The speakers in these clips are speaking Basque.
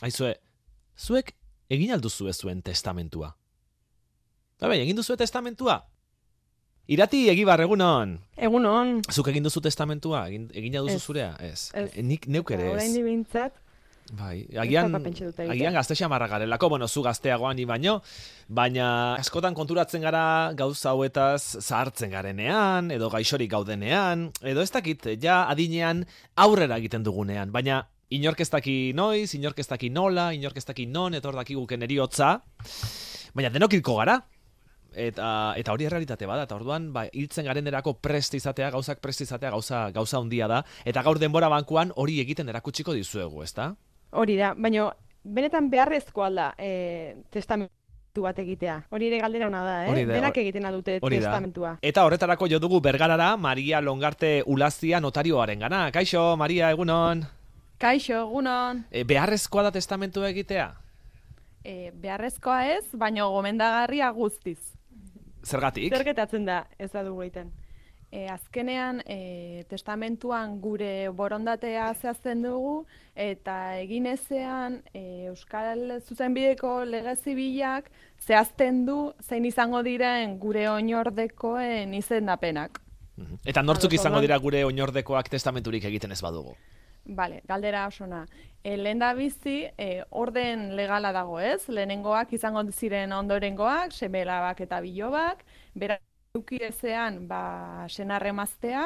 Aizue, zuek egin alduzu ez zuen testamentua? Ba, bai, egin duzu testamentua? Irati, egibar, egunon. Egunon. Zuk egin duzu testamentua? Egin, egin duzu zurea? Ez. Ez. E, nik neuk ere Ba, ez. Orain dibintzat, Bai, agian, agian gazte xamarra garelako, bueno, zu gazteagoan ni baino, baina askotan konturatzen gara gauza hauetaz zahartzen garenean, edo gaixorik gaudenean, edo ez dakit, ja adinean aurrera egiten dugunean, baina inork ez daki noiz, inork ez daki nola, inork ez daki non, etor dakiguken eriotza, baina denok hilko gara, eta eta hori errealitate bada eta orduan ba hiltzen garenerako prest izatea gauzak prest izatea gauza gauza handia da eta gaur denbora bankuan hori egiten erakutsiko dizuegu ezta hori da, baina benetan beharrezkoa da e, testamentu bat egitea. Hori ere galdera ona da, eh? Da, Denak egiten dute testamentua. Eta horretarako jo dugu bergarara Maria Longarte Ulazia notarioaren gana. Kaixo, Maria, egunon. Kaixo, egunon. E, beharrezkoa da testamentua egitea? E, beharrezkoa ez, baino gomendagarria guztiz. Zergatik? Zer gertatzen da ez da dugu egiten. E, azkenean, e, testamentuan gure borondatea zehazten dugu, eta egin ezean e, Euskal Zuzenbideko lege zibilak zehazten du zein izango diren gure oinordekoen izendapenak. Mhm. Eta nortzuk izango dira gure oinordekoak testamenturik egiten ez badugu? Bale, galdera osona. E, lehen da bizi, e, orden legala dago ez? Lehenengoak izango ziren ondorengoak, semelabak eta bilobak, bera eduki ezean, ba, senarremaztea,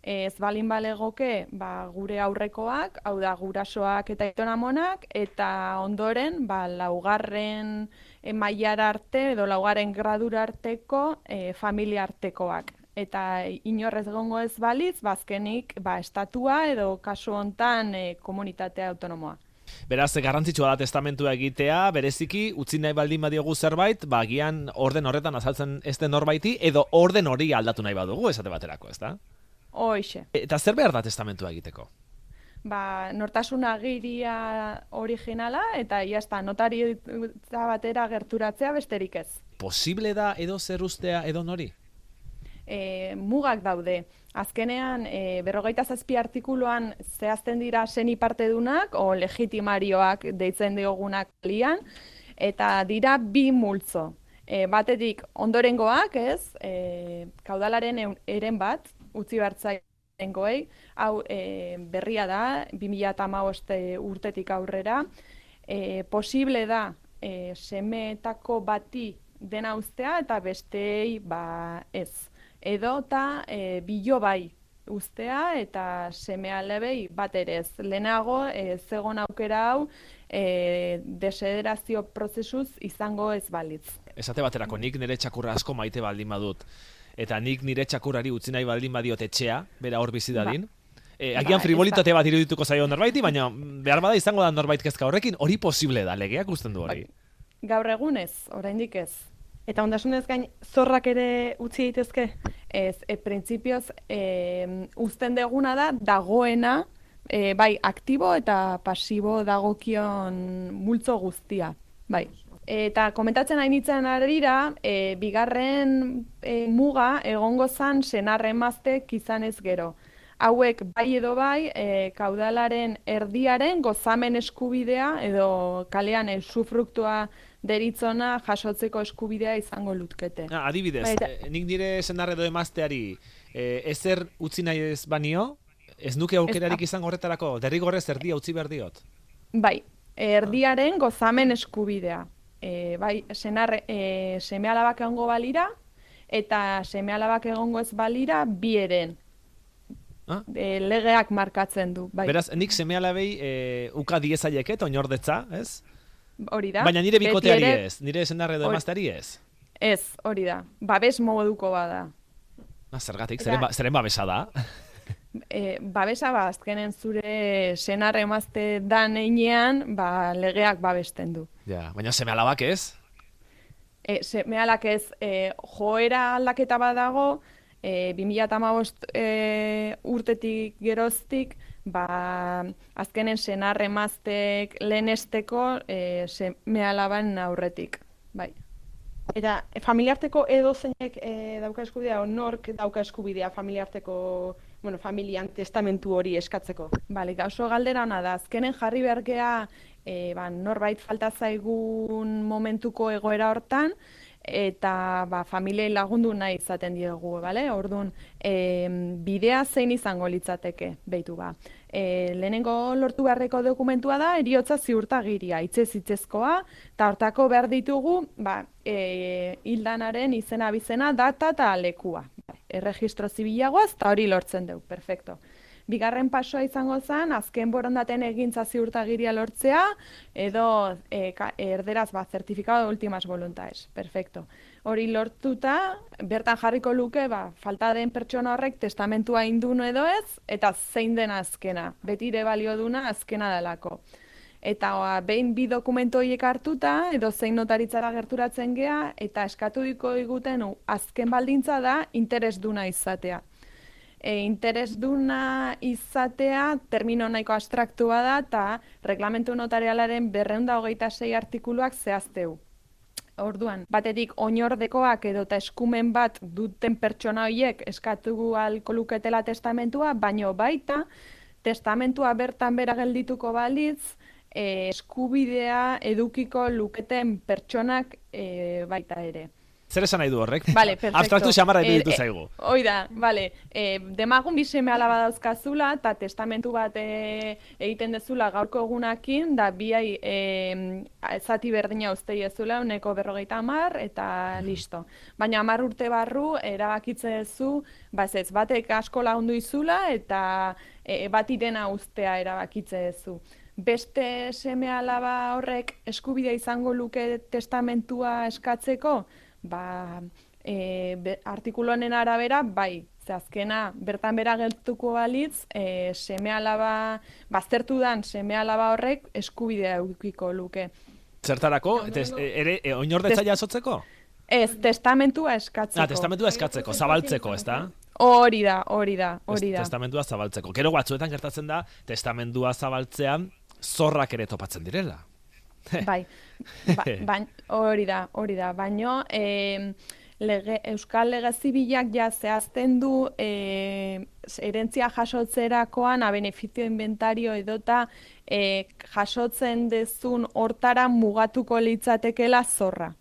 ez balin balegoke, ba, gure aurrekoak, hau da gurasoak eta itonamonak, eta ondoren, ba, laugarren e, mailara arte, edo laugarren gradura arteko e, familia artekoak eta inorrez egongo ez baliz, bazkenik ba, estatua edo kasu hontan e, komunitatea autonomoa. Beraz, garrantzitsua da testamentua egitea, bereziki, utzi nahi baldin badiogu zerbait, ba, agian orden horretan azaltzen ez den norbaiti, edo orden hori aldatu nahi badugu, esate baterako, ez da? Hoixe, Eta zer behar da testamentua egiteko? ba, nortasun agiria originala eta iazta notaritza batera gerturatzea besterik ez. Posible da edo zer ustea edo nori? E, mugak daude. Azkenean, e, berrogeita zazpi artikuluan zehazten dira seni partedunak, o legitimarioak deitzen diogunak lian, eta dira bi multzo. E, batetik ondorengoak, ez, e, kaudalaren eren bat, utzi bertzaingoei, hau e, berria da, 2008 urtetik aurrera, e, posible da e, semeetako bati dena ustea eta besteei ba ez. Edo eta e, bilo bai ustea eta seme alebei bat ere ez. Lehenago e, zegon aukera hau e, desederazio prozesuz izango ez balitz. Esate baterako, nik nire txakurra asko maite baldin badut. Eta nik nire txakurrari utzi nahi baldin badiot etxea, bera hor bizi dadin. E, Ba, agian ez frivolitate bat irudituko zaio norbaiti, baina behar bada izango da norbait kezka horrekin, hori posible da, legeak usten du hori. Gaur egunez, oraindik ez. Eta ondasunez gain zorrak ere utzi daitezke? Ez, e, printzipioz, e, uzten deguna da, dagoena, e, bai, aktibo eta pasibo dagokion multzo guztia. Bai. Eta komentatzen hain nintzen arira, e, bigarren e, muga egongo zan senarre emaztek izan ez gero. Hauek bai edo bai, e, kaudalaren erdiaren gozamen eskubidea edo kalean e, sufruktua deritzona jasotzeko eskubidea izango lutkete. Ah, adibidez, Bai, eta- eh, nik nire senarre edo emazteari eh, ezer utzi nahi ez banio, ez nuke aukerarik izango horretarako, derrigorrez erdia utzi behar diot. Bai, erdiaren gozamen eskubidea. E, bai, senar, e, seme alabak egongo balira, eta seme alabak egongo ez balira, bieren. Ah? E, legeak markatzen du, bai. Beraz, nik seme alabei eh, uka diezaieket, oinordetza, ez? Hori da. Baina nire bikoteari ere- ez, nire senarre edo emazteari ez. Ez, hori da. Babes moduko bada. Ah, zergatik, zeren, ba, zeren babesa da. E, babesa ba, azkenen zure senar emazte dan einean, ba, legeak babesten du. Ja, baina seme alabak ez? E, semealak ez, e, joera aldaketa bat dago, e, 2008 e, urtetik geroztik, ba, azkenen senar emaztek lehenesteko e, semealaban aurretik. Bai. Eta e, familiarteko edo zeinek e, dauka eskubidea, nork dauka eskubidea familiarteko, bueno, familian testamentu hori eskatzeko. Bale, oso galdera ona da. Azkenen jarri bergea e, ba, norbait falta zaigun momentuko egoera hortan, eta ba, familiei lagundu nahi izaten diegu, bale? Orduan, e, bidea zein izango litzateke, behitu ba. E, lehenengo lortu beharreko dokumentua da, eriotza ziurtagiria, itzez itzezkoa, eta hortako behar ditugu, ba, e, hildanaren izena bizena, data eta lekua. Erregistro zibilagoaz, eta hori lortzen dugu, perfecto. Bigarren pasoa izango zen, azken borondaten egintza ziurtagiria lortzea, edo e, ka, erderaz bat, zertifikado de últimas voluntades. Perfecto. Hori lortuta, bertan jarriko luke, ba, falta den pertsona horrek testamentua indun edo ez, eta zein den azkena. Betire balio duna azkena delako. Eta oa, behin bi dokumento horiek hartuta, edo zein notaritzara gerturatzen gea, eta eskatu diko diguten azken baldintza da interes duna izatea e, interes duna izatea termino nahiko abstraktua da eta reglamentu notarialaren berreunda hogeita sei artikuluak zehazteu. Orduan, batetik oinordekoak edo eta eskumen bat duten pertsona horiek eskatu alko luketela testamentua, baino baita testamentua bertan bera geldituko balitz, e, eskubidea edukiko luketen pertsonak e, baita ere. Zer esan nahi du horrek? Vale, perfecto. Abstraktu xamarra Eh, ditu eh, zaigu. Hoi da, vale. E, demagun bi seme alaba dauzkazula, eta testamentu bat e, egiten dezula gaurko egunakin, da biai e, zati berdina uste ezula, uneko berrogeita amar, eta listo. Baina amar urte barru, erabakitze duzu, ba ez batek asko lagundu izula, eta e, bat irena ustea erabakitze duzu. Beste seme alaba horrek eskubidea izango luke testamentua eskatzeko, ba, e, be, artikulu honen arabera, bai, ze azkena bertan bera geltuko balitz, e, seme alaba, baztertu dan seme alaba horrek eskubidea eukiko luke. Zertarako? Tes, ere, e, oinordetza jasotzeko? Ez, testamentua eskatzeko. Ah, testamentua eskatzeko, zabaltzeko, ez da? Hori da, hori da, hori da. Testamentua zabaltzeko. Gero batzuetan gertatzen da, testamentua zabaltzean zorrak ere topatzen direla. Bai, ba, bain, hori da, hori da, baino e, lege, Euskal Lege Zibilak ja zehazten du e, erentzia jasotzerakoan a benefizio inventario edota e, jasotzen dezun hortara mugatuko litzatekela zorra.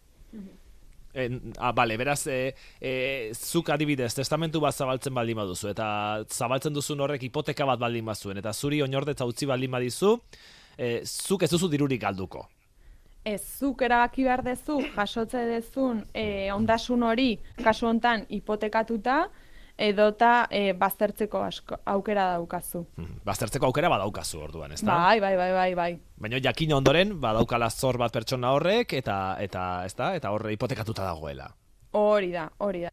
En, ah, bale, beraz, e, e, zuk adibidez, testamentu bat zabaltzen baldin baduzu, eta zabaltzen duzun horrek hipoteka bat baldin bazuen, eta zuri oinordetza utzi baldin badizu, e, zuk ez duzu dirurik galduko. Ez, zuk erabaki behar dezu, jasotze dezun e, ondasun hori, kasu hontan hipotekatuta, edota e, baztertzeko asko, aukera daukazu. Hmm, Baztertzeko aukera badaukazu orduan, ezta? Bai, bai, bai, bai, bai. Baina jakin ondoren, badaukala zor bat pertsona horrek, eta, eta, ezta? Eta horre hipotekatuta dagoela. Hori da, hori da.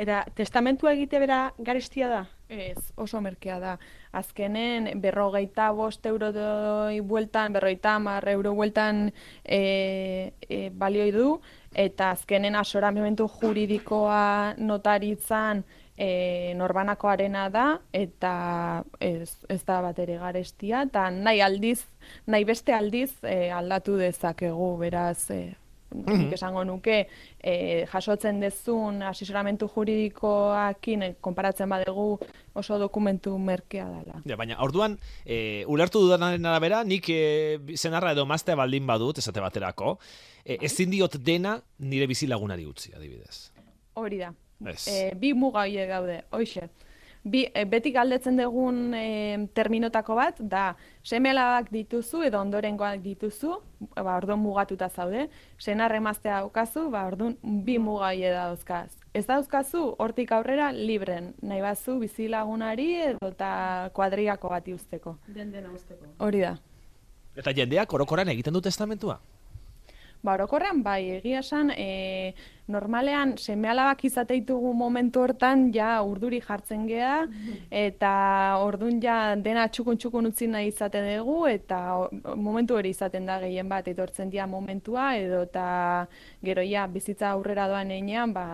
Eta testamentua egite bera garestia da? Ez, oso merkea da. Azkenen berrogeita bost euro doi bueltan, berrogeita hamar euro bueltan e, e, balioi du, eta azkenen asoramentu juridikoa notaritzan e, norbanakoarena da, eta ez, ez da bat ere garestia, eta nahi aldiz, nahi beste aldiz e, aldatu dezakegu, beraz, e, nik esango nuke, e, jasotzen dezun asesoramentu juridikoakin e, konparatzen badegu oso dokumentu merkea dela. Ja, baina, orduan, e, ulertu dudanaren arabera, nik e, zenarra edo maztea baldin badut, esate baterako, e, ezin diot dena nire bizilagunari utzi, adibidez. Hori da. Ez. E, bi muga horiek gaude, hoxe. Bi, e, beti galdetzen dugun e, terminotako bat, da, semelabak dituzu edo ondorengoak dituzu, ba, orduan mugatuta zaude, senar emaztea daukazu, ba, orduan bi muga horiek dauzkaz. Ez dauzkazu, hortik aurrera, libren, nahi bazu bizilagunari edo eta kuadriako bati usteko. Den dena usteko. Hori da. Eta jendeak orokoran egiten du testamentua? Ba, orokorrean, bai, egia esan, e, normalean, seme-alabak izate ditugu momentu hortan, ja, urduri jartzen gea, eta ordun ja dena txukun-txukun utzi nahi izate dugu, eta momentu hori izaten da gehien bat, etortzen dira momentua, edo eta gero ja, bizitza aurrera doan einean, ba,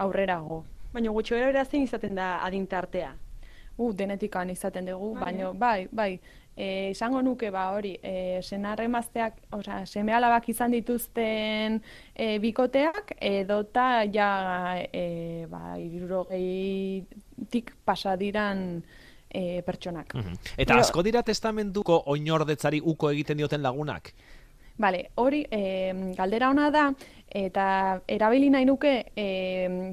aurrerago. Baina gutxi gara bera zein izaten da adintartea. U, denetikan izaten dugu, baino, bai, bai, e, izango nuke, ba, hori, e, senar emazteak, osea, seme alabak izan dituzten e, bikoteak, edota ja, e, ba, irurogeitik pasadiran e, pertsonak. Eta asko dira testamentuko oinordetzari uko egiten dioten lagunak? Bale, hori e, galdera ona da, eta erabili nahi nuke e,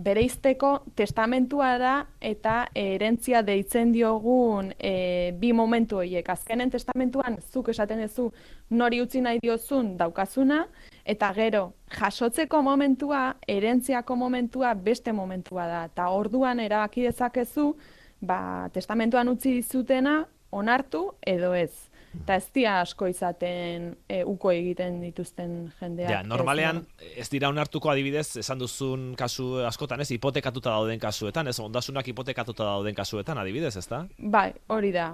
bereizteko testamentua da eta erentzia deitzen diogun e, bi momentu horiek. Azkenen testamentuan zuk esaten duzu nori utzi nahi diozun daukazuna, eta gero jasotzeko momentua, erentziako momentua beste momentua da. Eta orduan erabaki dezakezu, ba, testamentuan utzi dizutena onartu edo ez. Eta ez dira asko izaten e, uko egiten dituzten jendeak. Ja, normalean ez, dira onartuko adibidez, esan duzun kasu askotan, ez, hipotekatuta dauden kasuetan, ez, ondasunak hipotekatuta dauden kasuetan adibidez, ez da? Bai, hori da,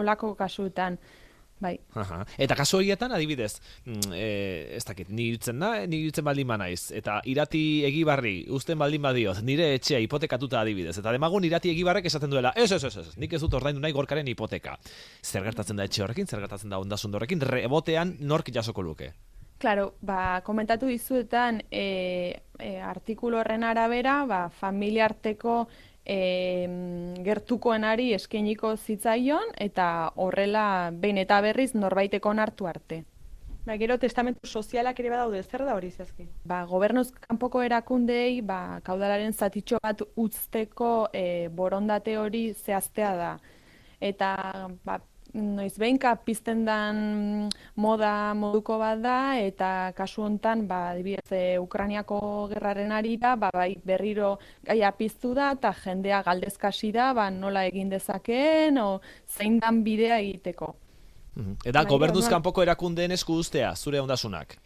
olako kasuetan. Bai. Aha. Eta kasu horietan, adibidez, mm, e, ez dakit, ni da, ni hiltzen baldin naiz, eta irati egibarri, usten baldin badioz, nire etxea hipotekatuta adibidez, eta demagun irati egibarrek esaten duela, ez, ez, ez, ez, nik ez dut ordaindu nahi gorkaren hipoteka. Zer gertatzen da etxe horrekin, zer gertatzen da ondasun horrekin, rebotean nork jasoko luke? Claro, ba, komentatu dizuetan, e, e, artikulu horren arabera, ba, familiarteko e, gertukoenari eskainiko zitzaion eta horrela behin eta berriz norbaiteko hartu arte. Ba, gero testamentu sozialak ere badaude, zer da hori zehazki? Ba, gobernuz kanpoko erakundei, ba, kaudalaren zatitxo bat utzteko e, borondate hori zehaztea da. Eta ba, noiz behinka pizten dan moda moduko bat da, eta kasu hontan, ba, dibidez, e, Ukraniako gerraren ari da, ba, bai, berriro gaia piztu da, eta jendea galdezkasi da, ba, nola egin dezakeen, o zein dan bidea egiteko. Mhm. Eta bai, gobernuzkan poko erakundeen esku ustea, zure ondasunak?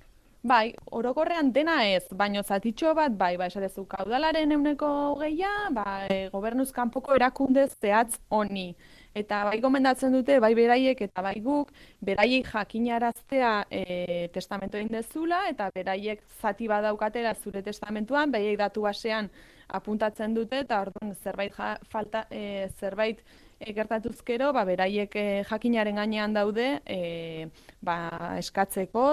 Bai, orokorrean dena ez, baino zatitxo bat, bai, bai, esatezu, kaudalaren euneko geia, ba, e, gobernuz kanpoko erakunde zehatz honi eta bai gomendatzen dute, bai beraiek eta bai guk, beraiek jakinaraztea e, testamentu egin dezula, eta beraiek zati badaukatera zure testamentuan, beraiek datu basean apuntatzen dute, eta orduan zerbait, falta, e, zerbait e, gertatuzkero, ba, beraiek e, jakinaren gainean daude e, ba, eskatzeko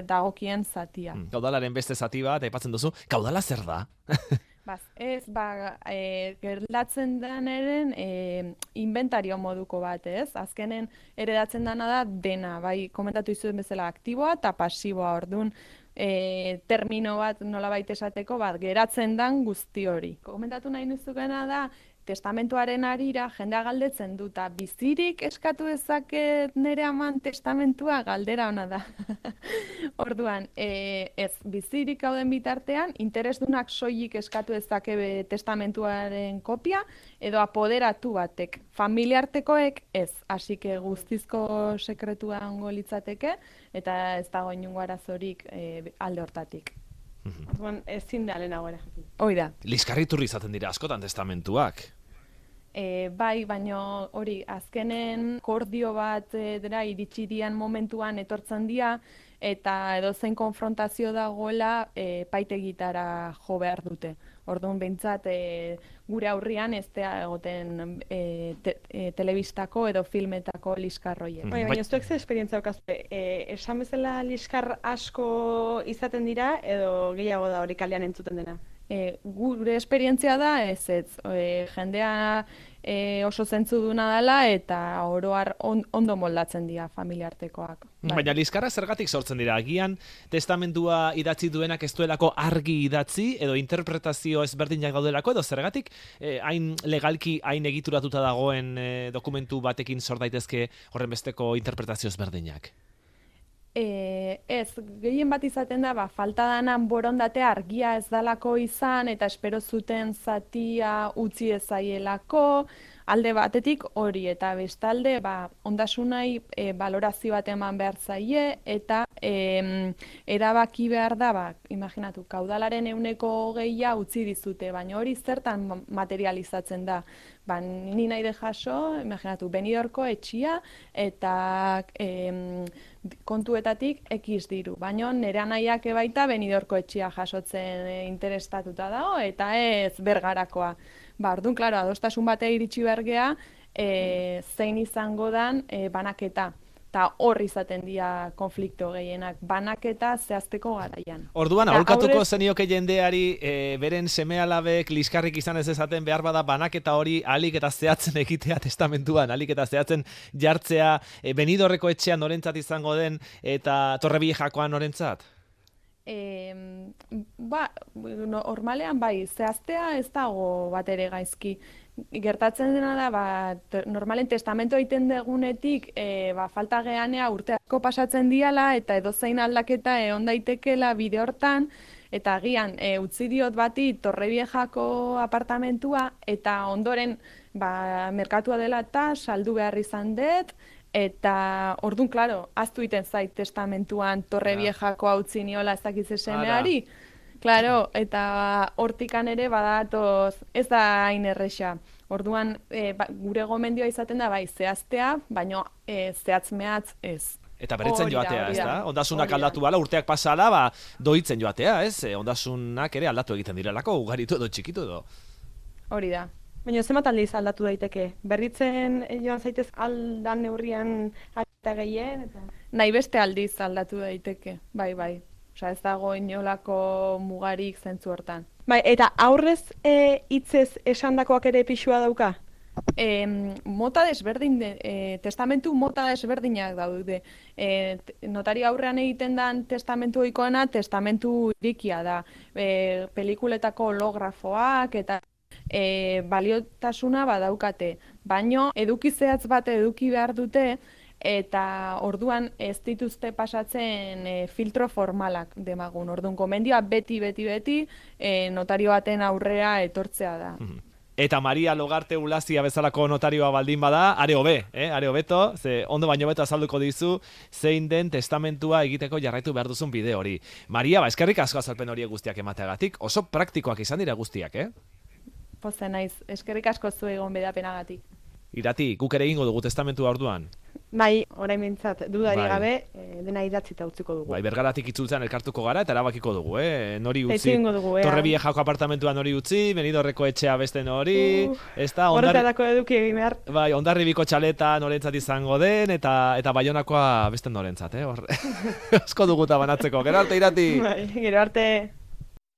dagokien zatia. Hmm, kaudalaren beste zati bat, aipatzen duzu, kaudala zer da? Baz, ez, ba, e, gerlatzen denaren e, inventario moduko bat, ez? Azkenen eredatzen dana da dena, bai, komentatu izuen bezala aktiboa eta pasiboa, orduan, e, termino bat nola baita esateko, bat, geratzen dan guzti hori. Komentatu nahi nuzukena da, testamentuaren arira jendea galdetzen du ta bizirik eskatu dezaket nere aman testamentua galdera ona da. Orduan, e, ez bizirik gauden bitartean interesdunak soilik eskatu dezake testamentuaren kopia edo apoderatu batek. Familiartekoek ez, hasi ke guztizko sekretua ongo litzateke eta ez dago inungo arazorik e, alde hortatik. Orduan, ezin da lehen agora. Hoi da. Liskarriturri izaten dira askotan testamentuak. E, bai, baino hori, azkenen kordio bat e, dira iritsi dian momentuan etortzen dira, eta edozein konfrontazio dagoela e, paitegitara jo behar dute. Orduan behintzat e, gure aurrian ez da egoten e, te, e, telebistako edo filmetako liskarroiek. Bai, baina bai. ez duek esperientzia okazte, e, esan bezala liskar asko izaten dira edo gehiago da hori kalean entzuten dena? E, gure esperientzia da ez ez e, jendea e, oso zentzu duna dela eta oroar ondo moldatzen dira familiartekoak. Bai. Baina lizkarra zergatik sortzen dira agian testamentua idatzi duenak ez duelako argi idatzi edo interpretazio ezberdinak gaudelako edo zergatik e, hain legalki hain egituratuta dagoen e, dokumentu batekin sort daitezke horren besteko interpretazio ezberdinak. E, ez, gehien bat izaten da, ba, falta danan borondatea argia ez dalako izan, eta espero zuten zatia utzi ezaielako, alde batetik hori, eta bestalde, ba, ondasunai e, balorazio bat eman behar zaie, eta e, erabaki behar da, ba, imaginatu, kaudalaren euneko gehia utzi dizute, baina hori zertan materializatzen da, ba, ni nahi de jaso, imaginatu, benidorko etxia, eta em, kontuetatik ekiz diru. Baina nire nahiak baita benidorko etxia jasotzen e, interestatuta dago, eta ez bergarakoa. Ba, orduan, klaro, adostasun bate iritsi bergea, e, zein izango dan e, banaketa. eta hor izaten dira konflikto gehienak, banaketa zehazteko garaian. Orduan, aholkatuko aurrez- zenioke jendeari e, beren semealabek liskarrik izan ez ezaten behar bada banaketa hori alik eta zehatzen egitea testamentuan, alik eta zehatzen jartzea e, benidorreko etxean norentzat izango den eta torrebiejakoan norentzat? E, ba, no, normalean bai, zehaztea ez dago bat ere gaizki. Gertatzen dena da, ba, normalen testamento egiten degunetik, e, ba, falta geanea urte asko pasatzen diala, eta edozein aldaketa egon daitekela bide hortan, eta agian e, utzi diot bati Torreviejako apartamentua, eta ondoren ba, merkatua dela eta saldu behar izan dut, eta ordun claro, aztu iten zait testamentuan Torreviejako hau utzi niola ez dakiz semeari. Claro, eta hortikan ere badatoz, ez da hain erresa. Orduan, e, ba, gure gomendioa izaten da, bai, zehaztea, baino e, zehatz mehatz ez. Eta beretzen joatea, ez da? da. Ondasunak aldatu bala, urteak pasala, ba, doitzen joatea, ez? E, ondasunak ere aldatu egiten direlako, ugaritu edo txikitu edo. Hori da. Baina zenbat aldiz aldatu daiteke? Berritzen eh, joan zaitez aldan neurrian eta gehien? Eta... Nahi beste aldiz aldatu daiteke, bai, bai. Osea, ez dago inolako mugarik zentzu hortan. Bai, eta aurrez e, hitzez esandakoak ere pixua dauka? E, mota desberdin, de, e, testamentu mota desberdinak daude. E, notari aurrean egiten dan testamentu ohikoena testamentu irikia da. E, pelikuletako holografoak eta e, baliotasuna badaukate. Baino eduki zehatz bat eduki behar dute eta orduan ez dituzte pasatzen e, filtro formalak demagun. Orduan gomendioa beti, beti, beti e, notario baten aurrera etortzea da. Eta Maria Logarte Ulazia bezalako notarioa baldin bada, are hobe, eh? are hobeto, ze ondo baino beto azalduko dizu, zein den testamentua egiteko jarraitu behar duzun bide hori. Maria, ba, eskerrik asko azalpen horiek guztiak emateagatik, oso praktikoak izan dira guztiak, eh? Pozen naiz, eskerrik asko zu egon bedapenagatik. Irati, guk ere egingo dugu testamentua orduan. Bai, orain bintzat, dudari Bai. gabe, e, dena idatzita utziko dugu. Bai, bergaratik itzultzen elkartuko gara eta erabakiko dugu, eh? Nori Eta utzi, dugu, ea. Torrebiejako apartamentua nori utzi, benidorreko etxea beste nori, Uh, ez da, ondarri, eduki egin behar. bai, ondarribiko txaleta norentzat izango den, eta eta baionakoa beste norentzat, eh? Hor, asko duguta banatzeko, gero arte irati! Bai, gero arte